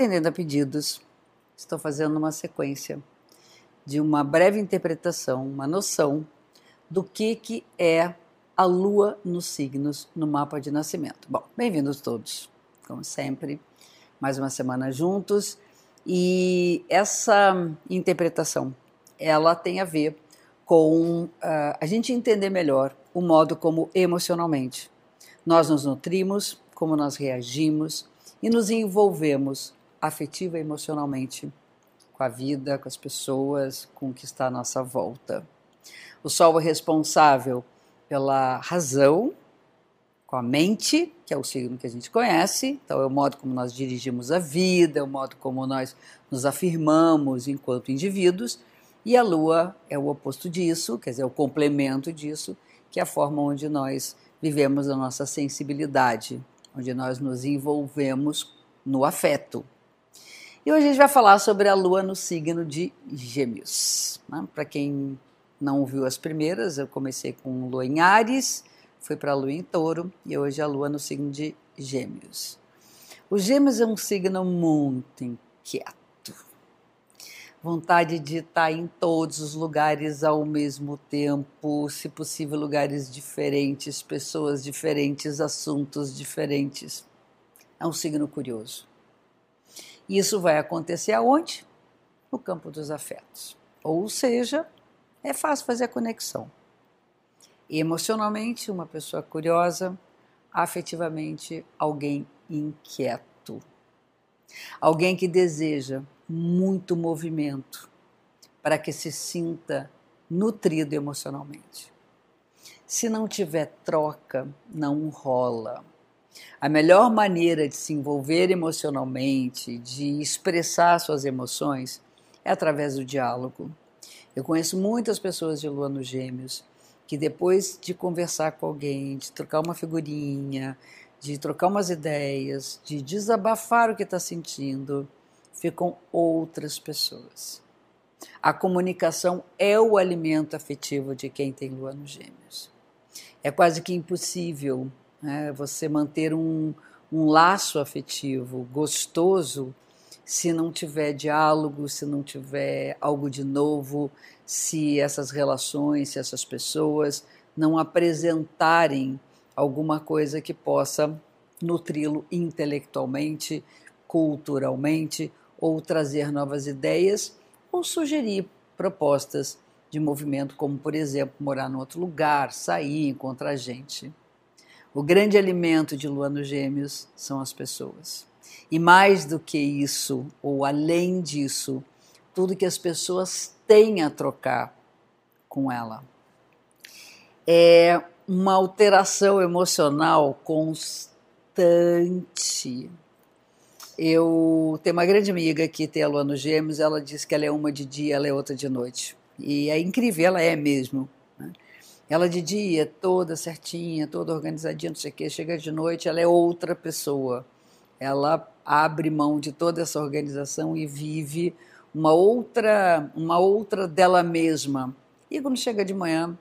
Atendendo a pedidos, estou fazendo uma sequência de uma breve interpretação, uma noção do que, que é a Lua nos signos no mapa de nascimento. Bom, bem-vindos todos, como sempre, mais uma semana juntos e essa interpretação ela tem a ver com uh, a gente entender melhor o modo como emocionalmente nós nos nutrimos, como nós reagimos e nos envolvemos afetiva e emocionalmente com a vida, com as pessoas, com o que está à nossa volta. O Sol é responsável pela razão, com a mente, que é o signo que a gente conhece, então é o modo como nós dirigimos a vida, é o modo como nós nos afirmamos enquanto indivíduos, e a Lua é o oposto disso, quer dizer, é o complemento disso, que é a forma onde nós vivemos a nossa sensibilidade, onde nós nos envolvemos no afeto, e hoje a gente vai falar sobre a lua no signo de Gêmeos. Né? Para quem não viu as primeiras, eu comecei com lua em Ares, fui para a lua em Touro e hoje a lua no signo de Gêmeos. O Gêmeos é um signo muito inquieto. Vontade de estar em todos os lugares ao mesmo tempo, se possível, lugares diferentes, pessoas diferentes, assuntos diferentes. É um signo curioso. Isso vai acontecer aonde? No campo dos afetos. Ou seja, é fácil fazer a conexão. Emocionalmente, uma pessoa curiosa, afetivamente, alguém inquieto. Alguém que deseja muito movimento para que se sinta nutrido emocionalmente. Se não tiver troca, não rola. A melhor maneira de se envolver emocionalmente, de expressar suas emoções, é através do diálogo. Eu conheço muitas pessoas de lua nos gêmeos que depois de conversar com alguém, de trocar uma figurinha, de trocar umas ideias, de desabafar o que está sentindo, ficam outras pessoas. A comunicação é o alimento afetivo de quem tem lua nos gêmeos. É quase que impossível né? Você manter um, um laço afetivo gostoso se não tiver diálogo, se não tiver algo de novo, se essas relações, se essas pessoas não apresentarem alguma coisa que possa nutri-lo intelectualmente, culturalmente, ou trazer novas ideias, ou sugerir propostas de movimento, como, por exemplo, morar em outro lugar, sair, encontrar gente. O grande alimento de Lua nos Gêmeos são as pessoas. E mais do que isso, ou além disso, tudo que as pessoas têm a trocar com ela. É uma alteração emocional constante. Eu tenho uma grande amiga que tem a lua nos gêmeos, ela diz que ela é uma de dia, ela é outra de noite. E é incrível, ela é mesmo. Ela de dia, toda certinha, toda organizadinha, não sei o quê, chega de noite, ela é outra pessoa. Ela abre mão de toda essa organização e vive uma outra, uma outra dela mesma. E quando chega de manhã,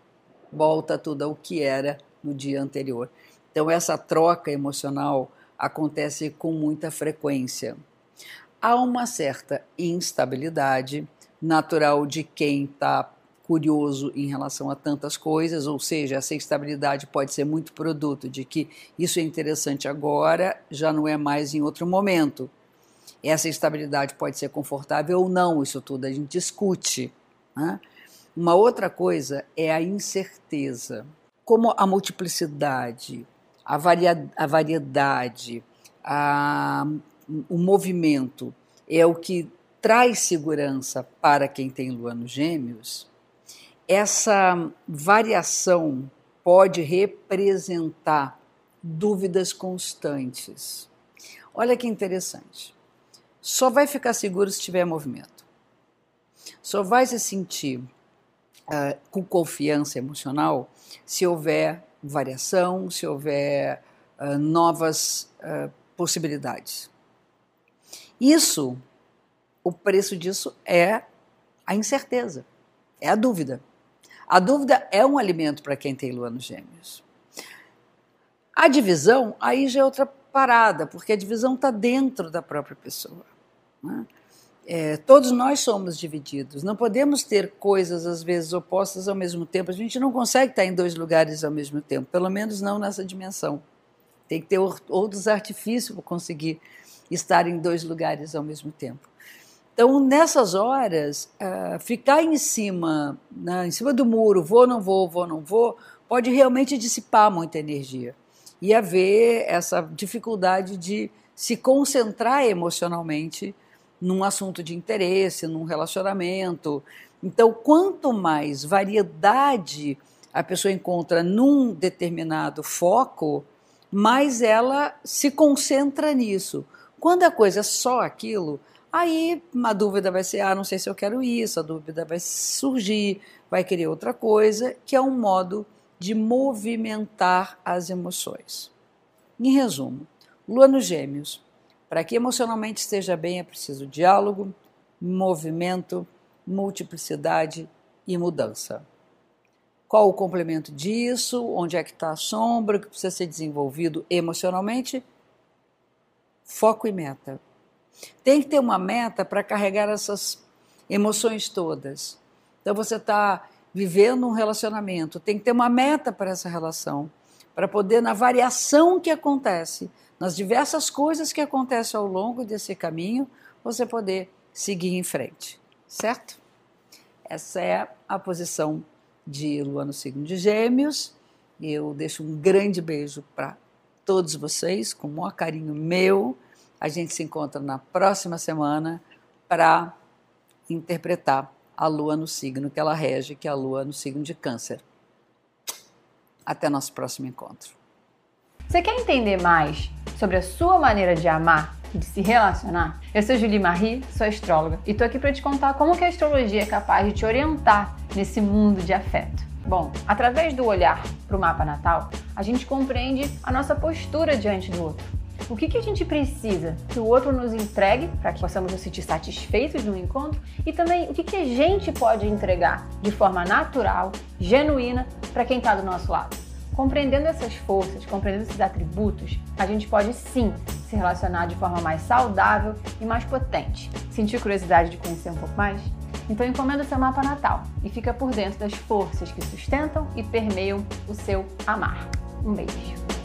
volta tudo ao que era no dia anterior. Então essa troca emocional acontece com muita frequência. Há uma certa instabilidade natural de quem está curioso em relação a tantas coisas, ou seja, essa estabilidade pode ser muito produto de que isso é interessante agora, já não é mais em outro momento. Essa estabilidade pode ser confortável ou não, isso tudo a gente discute. Né? Uma outra coisa é a incerteza. Como a multiplicidade, a, varia a variedade, a, o movimento é o que traz segurança para quem tem lua nos gêmeos, essa variação pode representar dúvidas constantes. Olha que interessante. Só vai ficar seguro se tiver movimento. Só vai se sentir uh, com confiança emocional se houver variação, se houver uh, novas uh, possibilidades. Isso, o preço disso é a incerteza, é a dúvida. A dúvida é um alimento para quem tem lua nos gêmeos. A divisão, aí já é outra parada, porque a divisão está dentro da própria pessoa. Né? É, todos nós somos divididos. Não podemos ter coisas, às vezes, opostas ao mesmo tempo. A gente não consegue estar em dois lugares ao mesmo tempo, pelo menos não nessa dimensão. Tem que ter outros artifícios para conseguir estar em dois lugares ao mesmo tempo. Então, nessas horas, uh, ficar em cima, né, em cima do muro, vou, não vou, vou, não vou, pode realmente dissipar muita energia e haver essa dificuldade de se concentrar emocionalmente num assunto de interesse, num relacionamento. Então, quanto mais variedade a pessoa encontra num determinado foco, mais ela se concentra nisso. Quando a coisa é só aquilo, aí uma dúvida vai ser: ah, não sei se eu quero isso, a dúvida vai surgir, vai querer outra coisa, que é um modo de movimentar as emoções. Em resumo, Lua nos Gêmeos. Para que emocionalmente esteja bem é preciso diálogo, movimento, multiplicidade e mudança. Qual o complemento disso? Onde é que está a sombra? O que precisa ser desenvolvido emocionalmente? Foco e meta. Tem que ter uma meta para carregar essas emoções todas. Então você está vivendo um relacionamento, tem que ter uma meta para essa relação, para poder, na variação que acontece, nas diversas coisas que acontecem ao longo desse caminho, você poder seguir em frente, certo? Essa é a posição de Lua no signo de Gêmeos. Eu deixo um grande beijo para todos vocês, com o maior carinho meu. A gente se encontra na próxima semana para interpretar a Lua no signo que ela rege, que é a Lua no signo de Câncer. Até nosso próximo encontro. Você quer entender mais sobre a sua maneira de amar e de se relacionar? Eu sou Julie Marie, sou astróloga e tô aqui para te contar como que a astrologia é capaz de te orientar nesse mundo de afeto. Bom, através do olhar para o mapa natal, a gente compreende a nossa postura diante do outro. O que, que a gente precisa que o outro nos entregue para que possamos nos sentir satisfeitos no encontro e também o que, que a gente pode entregar de forma natural, genuína, para quem está do nosso lado. Compreendendo essas forças, compreendendo esses atributos, a gente pode sim se relacionar de forma mais saudável e mais potente. Sentiu curiosidade de conhecer um pouco mais? Então encomenda seu mapa natal e fica por dentro das forças que sustentam e permeiam o seu amar. Um beijo!